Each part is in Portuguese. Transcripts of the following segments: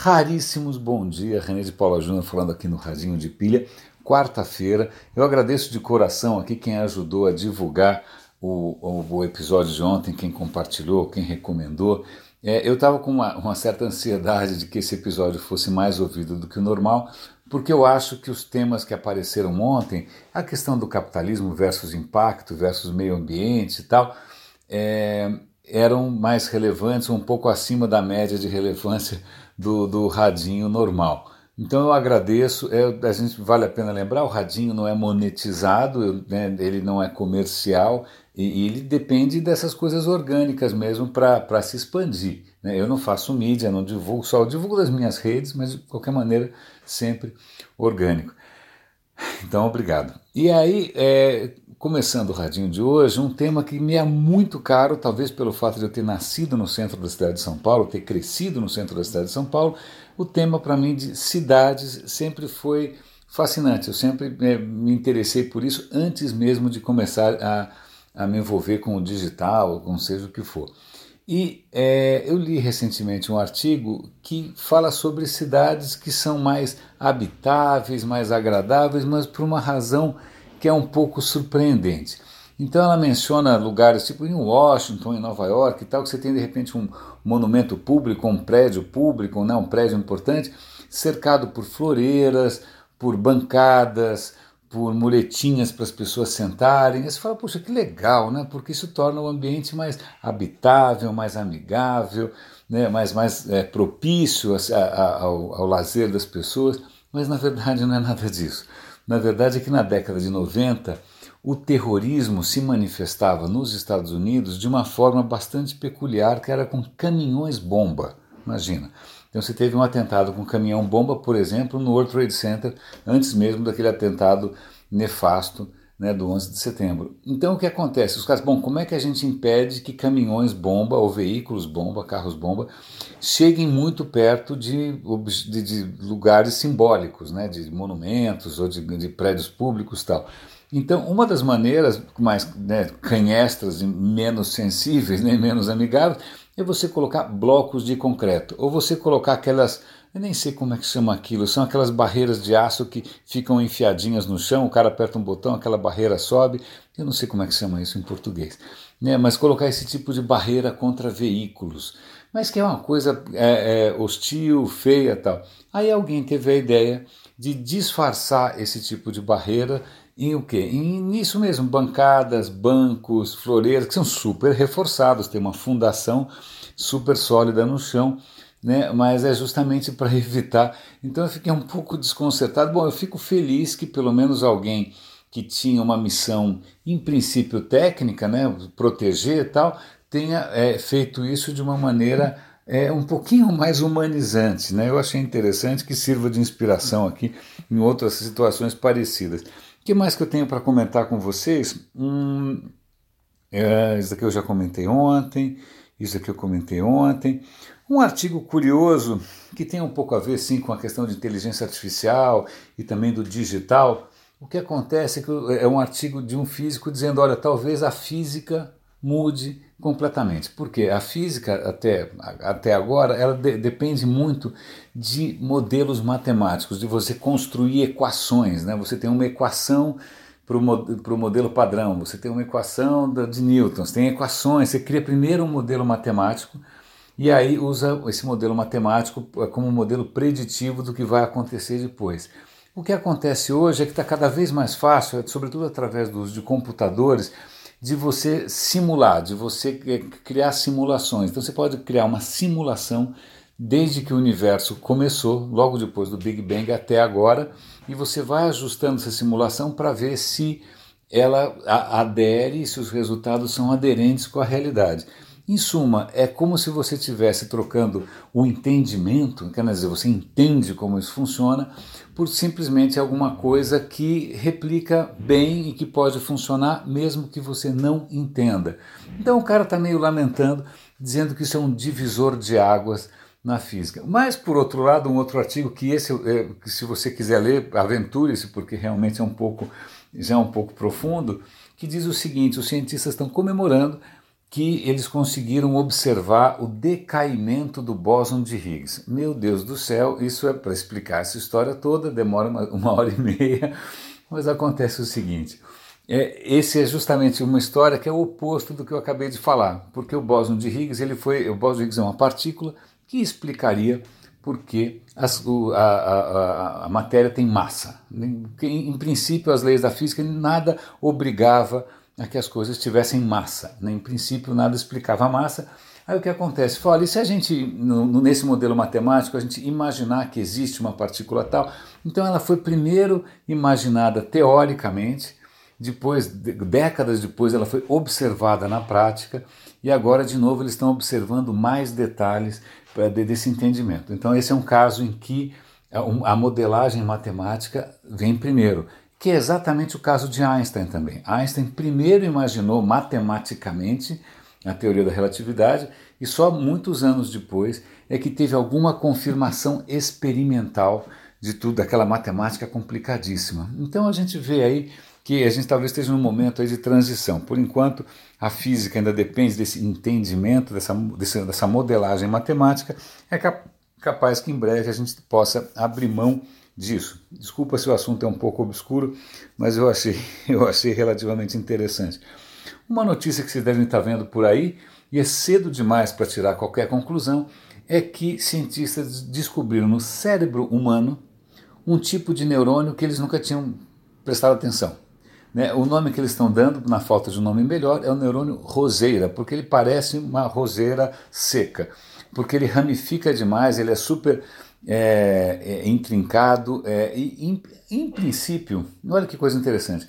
Raríssimos bom dia, René de Paula Júnior falando aqui no Radinho de Pilha, quarta-feira. Eu agradeço de coração aqui quem ajudou a divulgar o, o, o episódio de ontem, quem compartilhou, quem recomendou. É, eu estava com uma, uma certa ansiedade de que esse episódio fosse mais ouvido do que o normal, porque eu acho que os temas que apareceram ontem, a questão do capitalismo versus impacto versus meio ambiente e tal, é, eram mais relevantes, um pouco acima da média de relevância do, do radinho normal. Então eu agradeço, é, a gente vale a pena lembrar, o radinho não é monetizado, né, ele não é comercial e, e, ele depende dessas coisas orgânicas mesmo para se expandir. Né? Eu não faço mídia, não divulgo, só divulgo das minhas redes, mas de qualquer maneira sempre orgânico. Então, obrigado. E aí, é, começando o radinho de hoje, um tema que me é muito caro, talvez pelo fato de eu ter nascido no centro da cidade de São Paulo, ter crescido no centro da cidade de São Paulo, o tema para mim de cidades sempre foi fascinante. Eu sempre é, me interessei por isso antes mesmo de começar a, a me envolver com o digital, com seja o que for. E é, eu li recentemente um artigo que fala sobre cidades que são mais habitáveis, mais agradáveis, mas por uma razão que é um pouco surpreendente. Então ela menciona lugares tipo em Washington, em Nova York e tal, que você tem de repente um monumento público, um prédio público, né, um prédio importante, cercado por floreiras, por bancadas, por muletinhas para as pessoas sentarem. E você fala, poxa, que legal, né? Porque isso torna o ambiente mais habitável, mais amigável, né? mais, mais é, propício a, a, ao, ao lazer das pessoas. Mas na verdade não é nada disso. Na verdade é que na década de 90 o terrorismo se manifestava nos Estados Unidos de uma forma bastante peculiar, que era com caminhões-bomba. Imagina. Então você teve um atentado com caminhão-bomba, por exemplo, no World Trade Center, antes mesmo daquele atentado nefasto né, do 11 de setembro. Então o que acontece? Os caras, bom, como é que a gente impede que caminhões-bomba ou veículos-bomba, carros-bomba, cheguem muito perto de, de, de, lugares simbólicos, né, de monumentos ou de, de prédios públicos tal? Então, uma das maneiras mais né, canhestras e menos sensíveis, nem né, menos amigáveis, é você colocar blocos de concreto, ou você colocar aquelas eu nem sei como é que chama aquilo, são aquelas barreiras de aço que ficam enfiadinhas no chão, o cara aperta um botão, aquela barreira sobe, eu não sei como é que chama isso em português, né? mas colocar esse tipo de barreira contra veículos, mas que é uma coisa é, é, hostil, feia tal. Aí alguém teve a ideia de disfarçar esse tipo de barreira em o quê? Em, nisso mesmo, bancadas, bancos, floreiras, que são super reforçados, tem uma fundação super sólida no chão, né? mas é justamente para evitar. Então eu fiquei um pouco desconcertado. Bom, eu fico feliz que pelo menos alguém que tinha uma missão, em princípio técnica, né, proteger e tal, tenha é, feito isso de uma maneira é, um pouquinho mais humanizante. Né? Eu achei interessante que sirva de inspiração aqui em outras situações parecidas. Que mais que eu tenho para comentar com vocês? Hum, é, isso aqui eu já comentei ontem, isso aqui eu comentei ontem. Um artigo curioso que tem um pouco a ver sim com a questão de inteligência artificial e também do digital. O que acontece é que é um artigo de um físico dizendo, olha, talvez a física mude completamente. Porque a física até, até agora ela de, depende muito de modelos matemáticos, de você construir equações. Né? Você tem uma equação para o modelo padrão, você tem uma equação de Newton, você tem equações, você cria primeiro um modelo matemático e aí usa esse modelo matemático como modelo preditivo do que vai acontecer depois. O que acontece hoje é que está cada vez mais fácil, sobretudo através do uso de computadores, de você simular, de você criar simulações. Então você pode criar uma simulação desde que o universo começou, logo depois do Big Bang até agora, e você vai ajustando essa simulação para ver se ela adere, se os resultados são aderentes com a realidade. Em suma, é como se você estivesse trocando o entendimento, quer dizer, você entende como isso funciona, por simplesmente alguma coisa que replica bem e que pode funcionar mesmo que você não entenda. Então o cara está meio lamentando, dizendo que isso é um divisor de águas na física. Mas, por outro lado, um outro artigo que esse, é, que se você quiser ler, aventure-se, porque realmente é um pouco, já é um pouco profundo, que diz o seguinte, os cientistas estão comemorando que eles conseguiram observar o decaimento do bóson de Higgs. Meu Deus do céu, isso é para explicar essa história toda, demora uma, uma, hora e meia, mas acontece o seguinte. É, esse é justamente uma história que é o oposto do que eu acabei de falar, porque o bóson de Higgs, ele foi, o bóson de Higgs é uma partícula que explicaria por que as, o, a, a, a, matéria tem massa. Em, em princípio, as leis da física nada obrigava a que as coisas tivessem massa. Né? Em princípio, nada explicava a massa. Aí o que acontece? Fala, e se a gente, no, nesse modelo matemático, a gente imaginar que existe uma partícula tal, então ela foi primeiro imaginada teoricamente, depois, décadas depois, ela foi observada na prática, e agora, de novo, eles estão observando mais detalhes eh, desse entendimento. Então, esse é um caso em que a modelagem matemática vem primeiro que é exatamente o caso de Einstein também. Einstein primeiro imaginou matematicamente a teoria da relatividade e só muitos anos depois é que teve alguma confirmação experimental de tudo, daquela matemática complicadíssima. Então a gente vê aí que a gente talvez esteja num momento aí de transição. Por enquanto, a física ainda depende desse entendimento, dessa, dessa modelagem matemática. É capaz que em breve a gente possa abrir mão disso. Desculpa se o assunto é um pouco obscuro, mas eu achei, eu achei relativamente interessante. Uma notícia que vocês devem estar vendo por aí, e é cedo demais para tirar qualquer conclusão, é que cientistas descobriram no cérebro humano um tipo de neurônio que eles nunca tinham prestado atenção. Né? O nome que eles estão dando, na falta de um nome melhor, é o neurônio roseira, porque ele parece uma roseira seca, porque ele ramifica demais, ele é super é, é intrincado é, e, em, em princípio, olha que coisa interessante,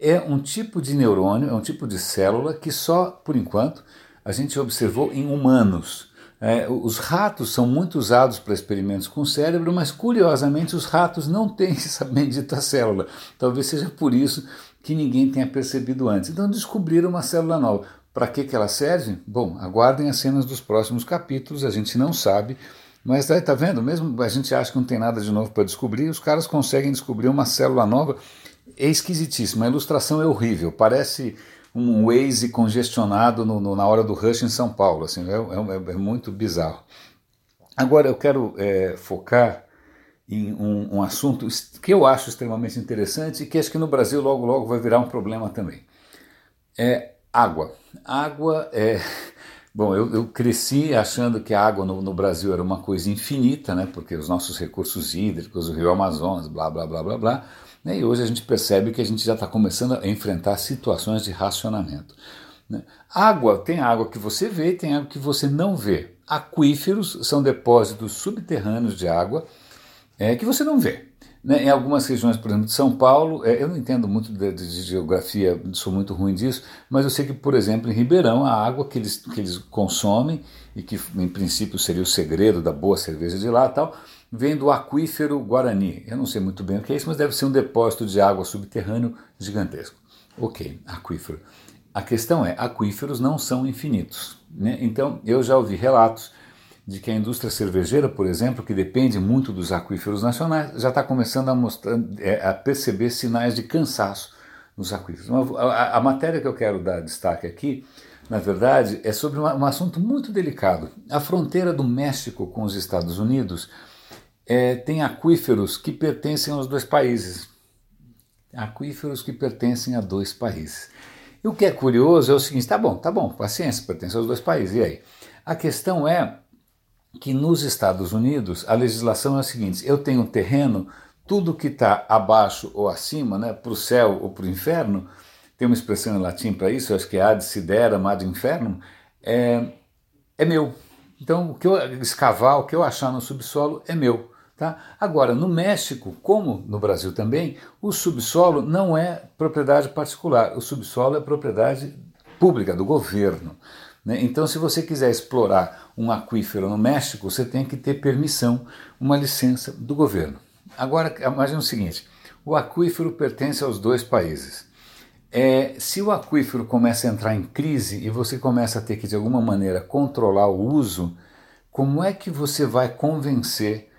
é um tipo de neurônio, é um tipo de célula que só, por enquanto, a gente observou em humanos. É, os ratos são muito usados para experimentos com o cérebro, mas curiosamente os ratos não têm essa bendita célula. Talvez seja por isso que ninguém tenha percebido antes. Então descobriram uma célula nova. Para que, que ela serve? Bom, aguardem as cenas dos próximos capítulos, a gente não sabe. Mas está vendo? Mesmo a gente acha que não tem nada de novo para descobrir, os caras conseguem descobrir uma célula nova. É esquisitíssimo, a ilustração é horrível, parece um Waze congestionado no, no, na hora do rush em São Paulo, assim, é, é, é muito bizarro. Agora eu quero é, focar em um, um, assunto que eu acho extremamente interessante e que acho que no Brasil logo logo vai virar um problema também. É água. Água é Bom, eu, eu, cresci achando que a água no, no, Brasil era uma coisa infinita, né? Porque os nossos recursos hídricos, o Rio Amazonas, blá, blá, blá, blá, blá. Né? E hoje a gente percebe que a gente já está começando a enfrentar situações de racionamento. Né? Água, tem água que você vê tem água que você não vê. Aquíferos são depósitos subterrâneos de água é, que você não vê. Né, em algumas regiões, por exemplo, de São Paulo, é, eu não entendo muito de, de, geografia, sou muito ruim disso, mas eu sei que, por exemplo, em Ribeirão, a água que eles, que eles consomem, e que em princípio seria o segredo da boa cerveja de lá tal, vem do aquífero Guarani. Eu não sei muito bem o que é isso, mas deve ser um depósito de água subterrâneo gigantesco. Ok, aquífero. A questão é, aquíferos não são infinitos. Né? Então, eu já ouvi relatos de que a indústria cervejeira, por exemplo, que depende muito dos aquíferos nacionais, já está começando a, mostrar, é, a perceber sinais de cansaço nos aquíferos. A, a, matéria que eu quero dar destaque aqui, na verdade, é sobre uma, um assunto muito delicado. A fronteira do México com os Estados Unidos é, tem aquíferos que pertencem aos dois países. Aquíferos que pertencem a dois países. E o que é curioso é o seguinte: tá bom, tá bom, paciência, pertence aos dois países. E aí? A questão é que nos Estados Unidos a legislação é a seguinte: eu tenho um terreno, tudo que está abaixo ou acima, né, para o céu ou para o inferno, tem uma expressão em latim para isso, acho que é ad sideram, ad infernum, é, é meu. Então, o que eu escavar, o que eu achar no subsolo é meu. Tá? Agora, no México, como no Brasil também, o subsolo não é propriedade particular, o subsolo é propriedade pública, do governo. Né? Então, se você quiser explorar um aquífero no México, você tem que ter permissão, uma licença do governo. Agora, imagine o seguinte: o aquífero pertence aos dois países. É, se o aquífero começa a entrar em crise e você começa a ter que, de alguma maneira, controlar o uso, como é que você vai convencer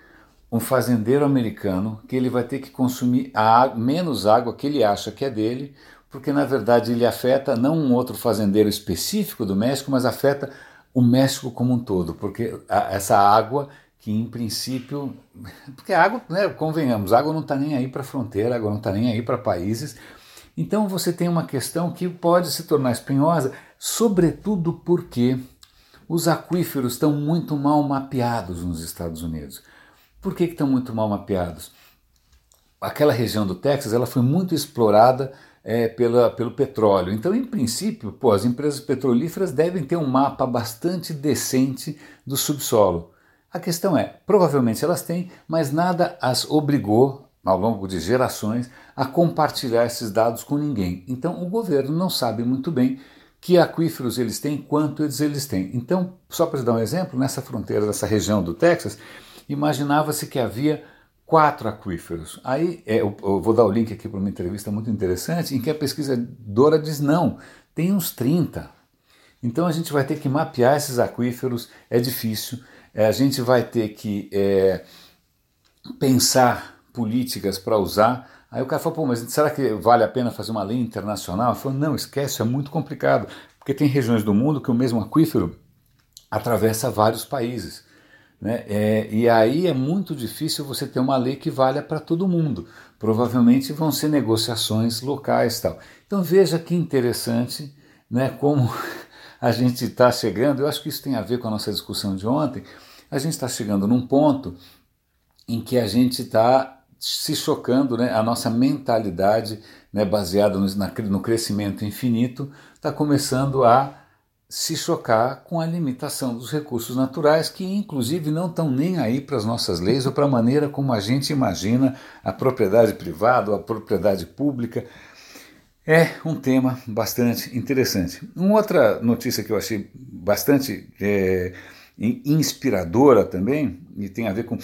um fazendeiro americano que ele vai ter que consumir a, menos água que ele acha que é dele, porque na verdade ele afeta não um outro fazendeiro específico do México, mas afeta o México como um todo, porque a, essa água que em princípio, porque a água, né, convenhamos, a água não está nem aí para fronteira, a água não está nem aí para países, então você tem uma questão que pode se tornar espinhosa, sobretudo porque os aquíferos estão muito mal mapeados nos Estados Unidos. Por que, que estão muito mal mapeados? Aquela região do Texas ela foi muito explorada é, pela, pelo petróleo. Então, em princípio, pô, as empresas petrolíferas devem ter um mapa bastante decente do subsolo. A questão é, provavelmente elas têm, mas nada as obrigou, ao longo de gerações, a compartilhar esses dados com ninguém. Então, o governo não sabe muito bem que aquíferos eles têm, quantos eles têm. Então, só para dar um exemplo, nessa fronteira, nessa região do Texas, imaginava-se que havia quatro aquíferos. Aí é, eu, eu, vou dar o link aqui para uma entrevista muito interessante em que a pesquisadora diz não, tem uns 30. Então a gente vai ter que mapear esses aquíferos, é difícil, é, a gente vai ter que é, pensar políticas para usar. Aí o cara falou, pô, mas será que vale a pena fazer uma lei internacional? Eu falei, não, esquece, é muito complicado, porque tem regiões do mundo que o mesmo aquífero atravessa vários países. Né? É, e aí é muito difícil você ter uma lei que valha para todo mundo. Provavelmente vão ser negociações locais tal. Então veja que interessante né, como a gente está chegando. Eu acho que isso tem a ver com a nossa discussão de ontem. A gente está chegando num ponto em que a gente está se chocando, né? a nossa mentalidade né, baseada no, no crescimento infinito está começando a se chocar com a limitação dos recursos naturais, que inclusive não estão nem aí para as nossas leis ou para a maneira como a gente imagina a propriedade privada ou a propriedade pública. É um tema bastante interessante. Uma outra notícia que eu achei bastante é, inspiradora também, e tem a ver com,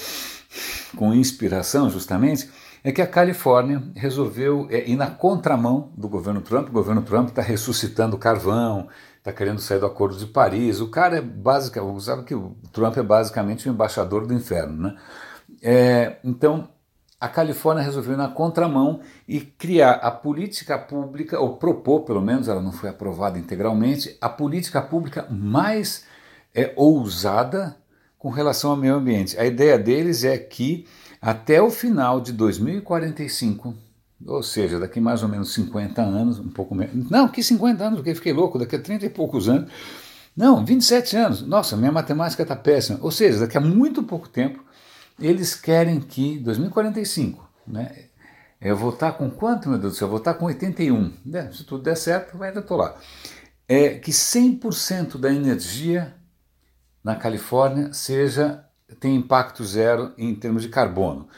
com inspiração justamente, é que a Califórnia resolveu é, ir na contramão do governo Trump. O governo Trump está ressuscitando carvão, está querendo sair do Acordo de Paris. O cara é basicamente, sabe que o Trump é basicamente o embaixador do inferno, né? É, então a Califórnia resolveu na contramão e criar a política pública, ou propor, pelo menos, ela não foi aprovada integralmente, a política pública mais é, ousada com relação ao meio ambiente. A ideia deles é que até o final de 2045 ou seja, daqui mais ou menos 50 anos, um pouco menos. Não, que 50 anos, porque fiquei louco, daqui a 30 e poucos anos. Não, 27 anos. Nossa, minha matemática está péssima. Ou seja, daqui a muito pouco tempo, eles querem que, 2045, né? Eu vou estar com quanto, meu Deus do céu? Eu vou estar com 81. Né? Se tudo der certo, ainda estou lá. É que 100% da energia na Califórnia seja tem impacto zero em termos de carbono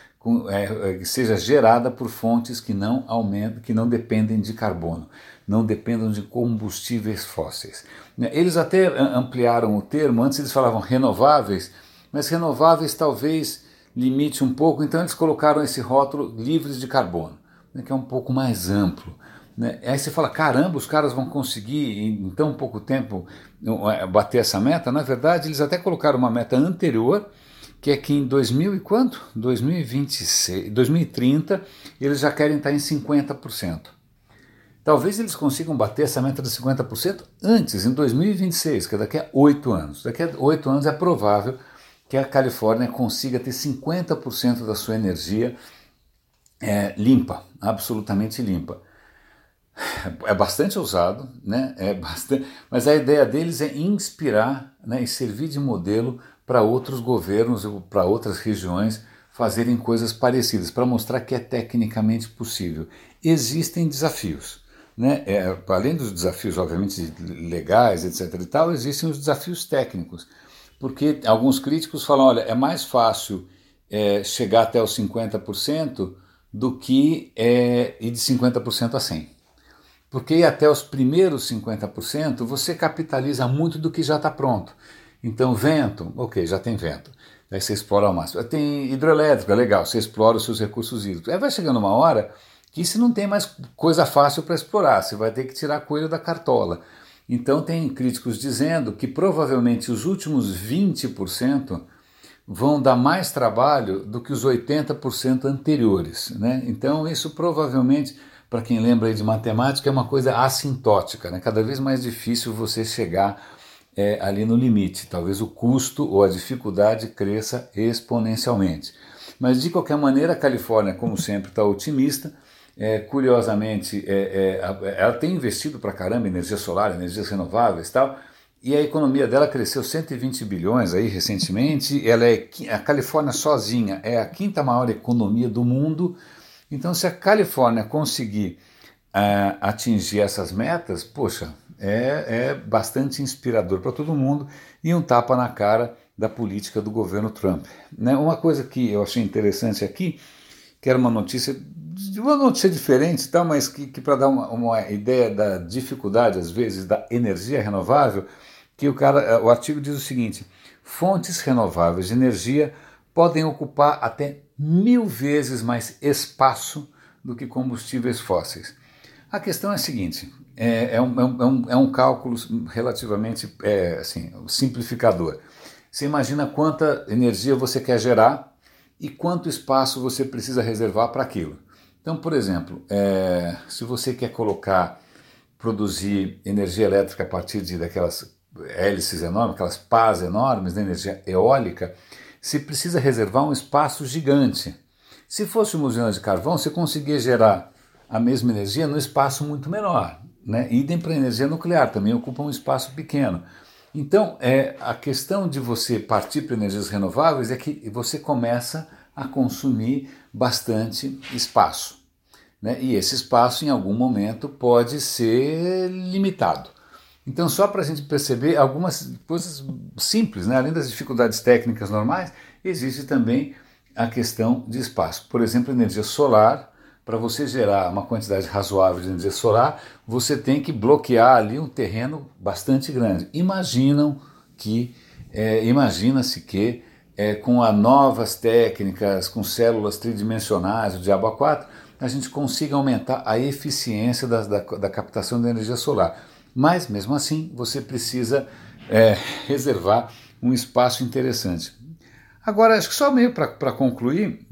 é, é, seja gerada por fontes que não aumentam, que não dependem de carbono, não dependam de combustíveis fósseis. Eles até ampliaram o termo, antes eles falavam renováveis, mas renováveis talvez limite um pouco, então eles colocaram esse rótulo livres de carbono, né, que é um pouco mais amplo. Né? Aí você fala, caramba, os caras vão conseguir em tão pouco tempo bater essa meta? Na verdade, eles até colocaram uma meta anterior, que é que em 2000 e quanto? 2026, 2030 eles já querem estar em 50%. Talvez eles consigam bater essa meta de 50% antes, em 2026, que é daqui a oito anos. Daqui a oito anos é provável que a Califórnia consiga ter 50% da sua energia é, limpa, absolutamente limpa. É bastante ousado, né? é bastante, mas a ideia deles é inspirar né, e servir de modelo para outros governos ou para outras regiões fazerem coisas parecidas, para mostrar que é tecnicamente possível. Existem desafios. Né? É, além dos desafios, obviamente, legais, etc. e tal, existem os desafios técnicos. Porque alguns críticos falam: olha, é mais fácil é, chegar até os 50% do que é, ir de 50% a 100%. Porque até os primeiros 50% você capitaliza muito do que já está pronto. Então, vento, ok, já tem vento. Aí você explora ao máximo. Tem hidrelétrica, legal, você explora os seus recursos hídricos. Aí vai chegando uma hora que você não tem mais coisa fácil para explorar, você vai ter que tirar coelho da cartola. Então, tem críticos dizendo que provavelmente os últimos 20% vão dar mais trabalho do que os 80% anteriores. Né? Então, isso provavelmente para quem lembra de matemática, é uma coisa assintótica, né? cada vez mais difícil você chegar é, ali no limite. Talvez o custo ou a dificuldade cresça exponencialmente. Mas de qualquer maneira, a Califórnia, como sempre, está otimista. É, curiosamente, é, é, ela tem investido para caramba em energia solar, energias renováveis e tal, e a economia dela cresceu 120 bilhões aí recentemente. Ela é a Califórnia sozinha é a quinta maior economia do mundo. Então, se a Califórnia conseguir uh, atingir essas metas, poxa, é, é bastante inspirador para todo mundo e um tapa na cara da política do governo Trump. Né? Uma coisa que eu achei interessante aqui, que era uma notícia, uma notícia diferente, tá? mas que, que para dar uma, uma ideia da dificuldade, às vezes, da energia renovável, que o, cara, o artigo diz o seguinte: fontes renováveis de energia podem ocupar até mil vezes mais espaço do que combustíveis fósseis. A questão é a seguinte: é, é, um, é, um, é um, cálculo relativamente é, assim, simplificador. Você imagina quanta energia você quer gerar e quanto espaço você precisa reservar para aquilo. Então, por exemplo, é, se você quer colocar, produzir energia elétrica a partir de daquelas hélices enormes, aquelas pás enormes de energia eólica, se precisa reservar um espaço gigante. Se fosse uma usina de carvão, você conseguia gerar a mesma energia no espaço muito menor. Né? Idem para a energia nuclear, também ocupa um espaço pequeno. Então, é, a questão de você partir para energias renováveis é que você começa a consumir bastante espaço. Né? E esse espaço, em algum momento, pode ser limitado. Então, só para a gente perceber algumas coisas simples, né? além das dificuldades técnicas normais, existe também a questão de espaço. Por exemplo, energia solar. Para você gerar uma quantidade razoável de energia solar, você tem que bloquear ali um terreno bastante grande. Imaginam que, é, imagina-se que é, com as novas técnicas, com células tridimensionais, o Diabo A4, a gente consiga aumentar a eficiência da, da, da captação da energia solar. Mas, mesmo assim, você precisa é, reservar um espaço interessante. Agora, acho que só meio para concluir,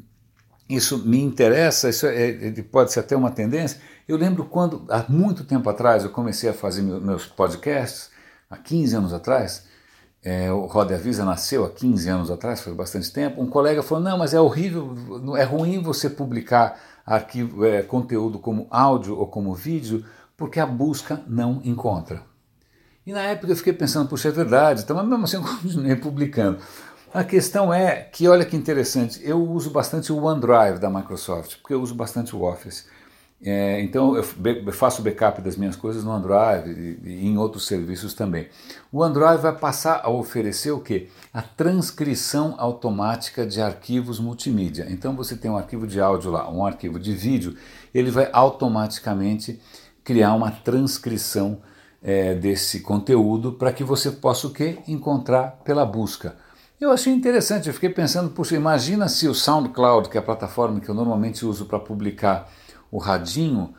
isso me interessa, isso é, é, pode ser até uma tendência. Eu lembro quando, há muito tempo atrás, eu comecei a fazer meus podcasts, há 15 anos atrás, é, o Roda Avisa nasceu há 15 anos atrás, faz bastante tempo, um colega falou, não, mas é horrível, é ruim você publicar arquivo, é, conteúdo como áudio ou como vídeo, porque a busca não encontra. E na época eu fiquei pensando, puxa, é verdade, então, mas mesmo assim eu continuei publicando. A questão é que, olha que interessante, eu uso bastante o OneDrive da Microsoft, porque eu uso bastante o Office. É, então eu faço backup das minhas coisas no OneDrive e, e, em outros serviços também. O OneDrive vai passar a oferecer o que? A transcrição automática de arquivos multimídia. Então você tem um arquivo de áudio lá, um arquivo de vídeo, ele vai automaticamente criar uma transcrição é, desse conteúdo para que você possa o quê? Encontrar pela busca. Eu achei interessante, eu fiquei pensando, puxa, imagina se o SoundCloud, que é a plataforma que eu normalmente uso para publicar o radinho,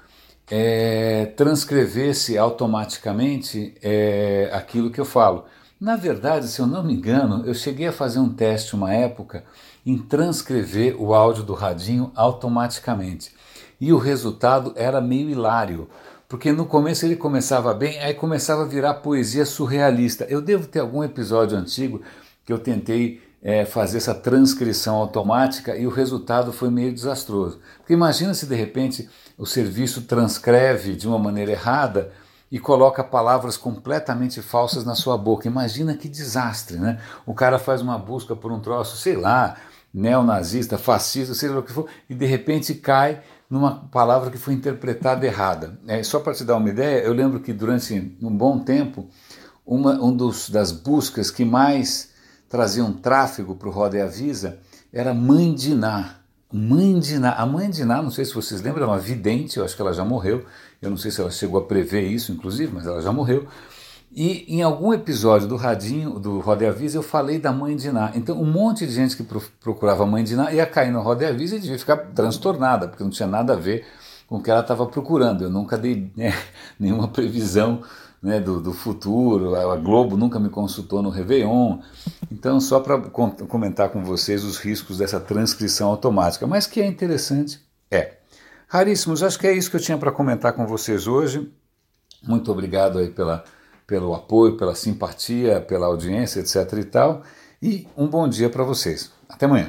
é, transcrevesse automaticamente é, aquilo que eu falo. Na verdade, se eu não me engano, eu cheguei a fazer um teste uma época em transcrever o áudio do radinho automaticamente. E o resultado era meio hilário, porque no começo ele começava bem, aí começava a virar poesia surrealista. Eu devo ter algum episódio antigo que eu tentei é, fazer essa transcrição automática e o resultado foi meio desastroso. Porque imagina se de repente o serviço transcreve de uma maneira errada e coloca palavras completamente falsas na sua boca. Imagina que desastre, né? O cara faz uma busca por um troço, sei lá, neonazista, fascista, sei lá o que for, e de repente cai numa palavra que foi interpretada errada. É, só para te dar uma ideia, eu lembro que durante um bom tempo, uma um dos, das buscas que mais traziam tráfego para o Roda e Avisa era Mãe de Ná. Mãe de Ná. A Mãe de Ná, não sei se vocês lembram, é uma vidente, eu acho que ela já morreu. Eu não sei se ela chegou a prever isso, inclusive, mas ela já morreu. E em algum episódio do Radinho, do Roda e Avisa, eu falei da mãe de Ná. Então, um monte de gente que procurava a mãe de Ná ia cair no Roda e Avisa e devia ficar transtornada, porque não tinha nada a ver com o que ela estava procurando. Eu nunca dei né, nenhuma previsão né, do, do, futuro, a Globo nunca me consultou no Réveillon. Então, só para comentar com vocês os riscos dessa transcrição automática. Mas que é interessante, é. Raríssimos, acho que é isso que eu tinha para comentar com vocês hoje. Muito obrigado aí pela, pelo apoio, pela simpatia, pela audiência, etc e tal. E um bom dia para vocês. Até amanhã.